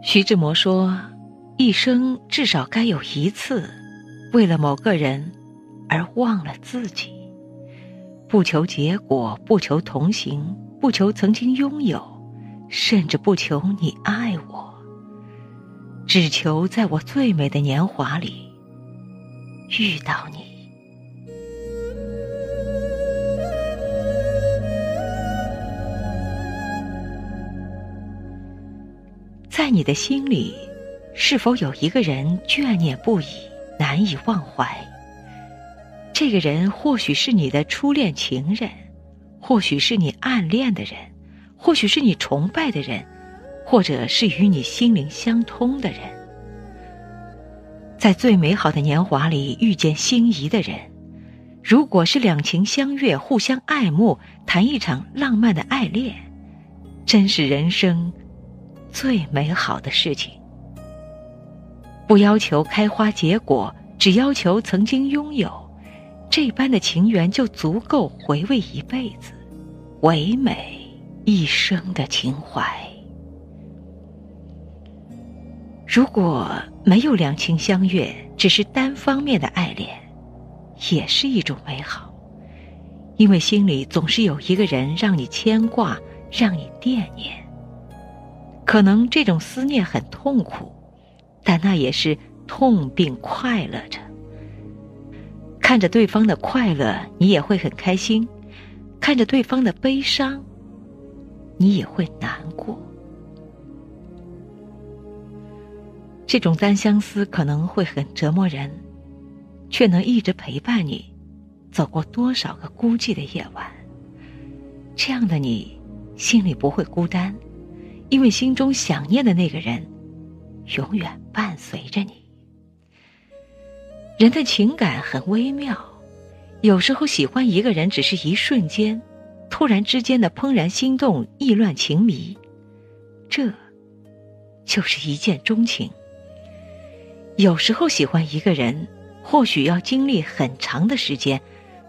徐志摩说：“一生至少该有一次，为了某个人而忘了自己，不求结果，不求同行，不求曾经拥有，甚至不求你爱我，只求在我最美的年华里遇到你。”在你的心里，是否有一个人眷念不已、难以忘怀？这个人或许是你的初恋情人，或许是你暗恋的人，或许是你崇拜的人，或者是与你心灵相通的人。在最美好的年华里遇见心仪的人，如果是两情相悦、互相爱慕，谈一场浪漫的爱恋，真是人生。最美好的事情，不要求开花结果，只要求曾经拥有，这般的情缘就足够回味一辈子，唯美一生的情怀。如果没有两情相悦，只是单方面的爱恋，也是一种美好，因为心里总是有一个人让你牵挂，让你惦念。可能这种思念很痛苦，但那也是痛并快乐着。看着对方的快乐，你也会很开心；看着对方的悲伤，你也会难过。这种单相思可能会很折磨人，却能一直陪伴你，走过多少个孤寂的夜晚。这样的你，心里不会孤单。因为心中想念的那个人，永远伴随着你。人的情感很微妙，有时候喜欢一个人只是一瞬间，突然之间的怦然心动、意乱情迷，这，就是一见钟情。有时候喜欢一个人，或许要经历很长的时间，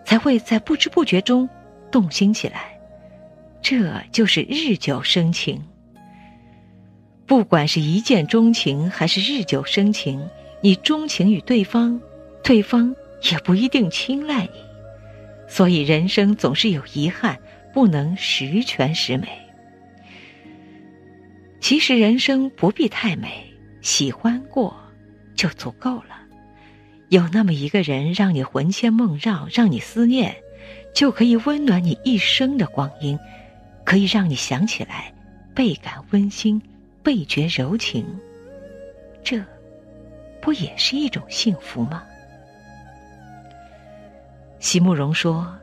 才会在不知不觉中动心起来，这就是日久生情。不管是一见钟情还是日久生情，你钟情于对方，对方也不一定青睐你，所以人生总是有遗憾，不能十全十美。其实人生不必太美，喜欢过就足够了。有那么一个人让你魂牵梦绕，让你思念，就可以温暖你一生的光阴，可以让你想起来倍感温馨。味觉柔情，这不也是一种幸福吗？席慕容说：“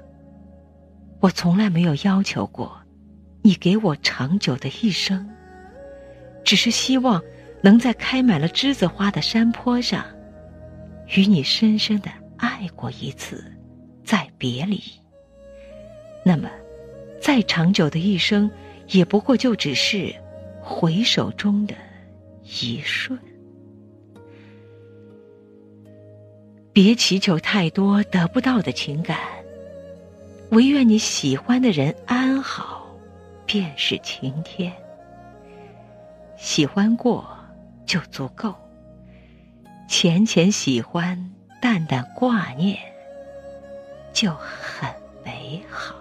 我从来没有要求过你给我长久的一生，只是希望能在开满了栀子花的山坡上，与你深深的爱过一次，再别离。那么，再长久的一生，也不过就只是……”回首中的一瞬，别祈求太多得不到的情感，唯愿你喜欢的人安好，便是晴天。喜欢过就足够，浅浅喜欢，淡淡挂念，就很美好。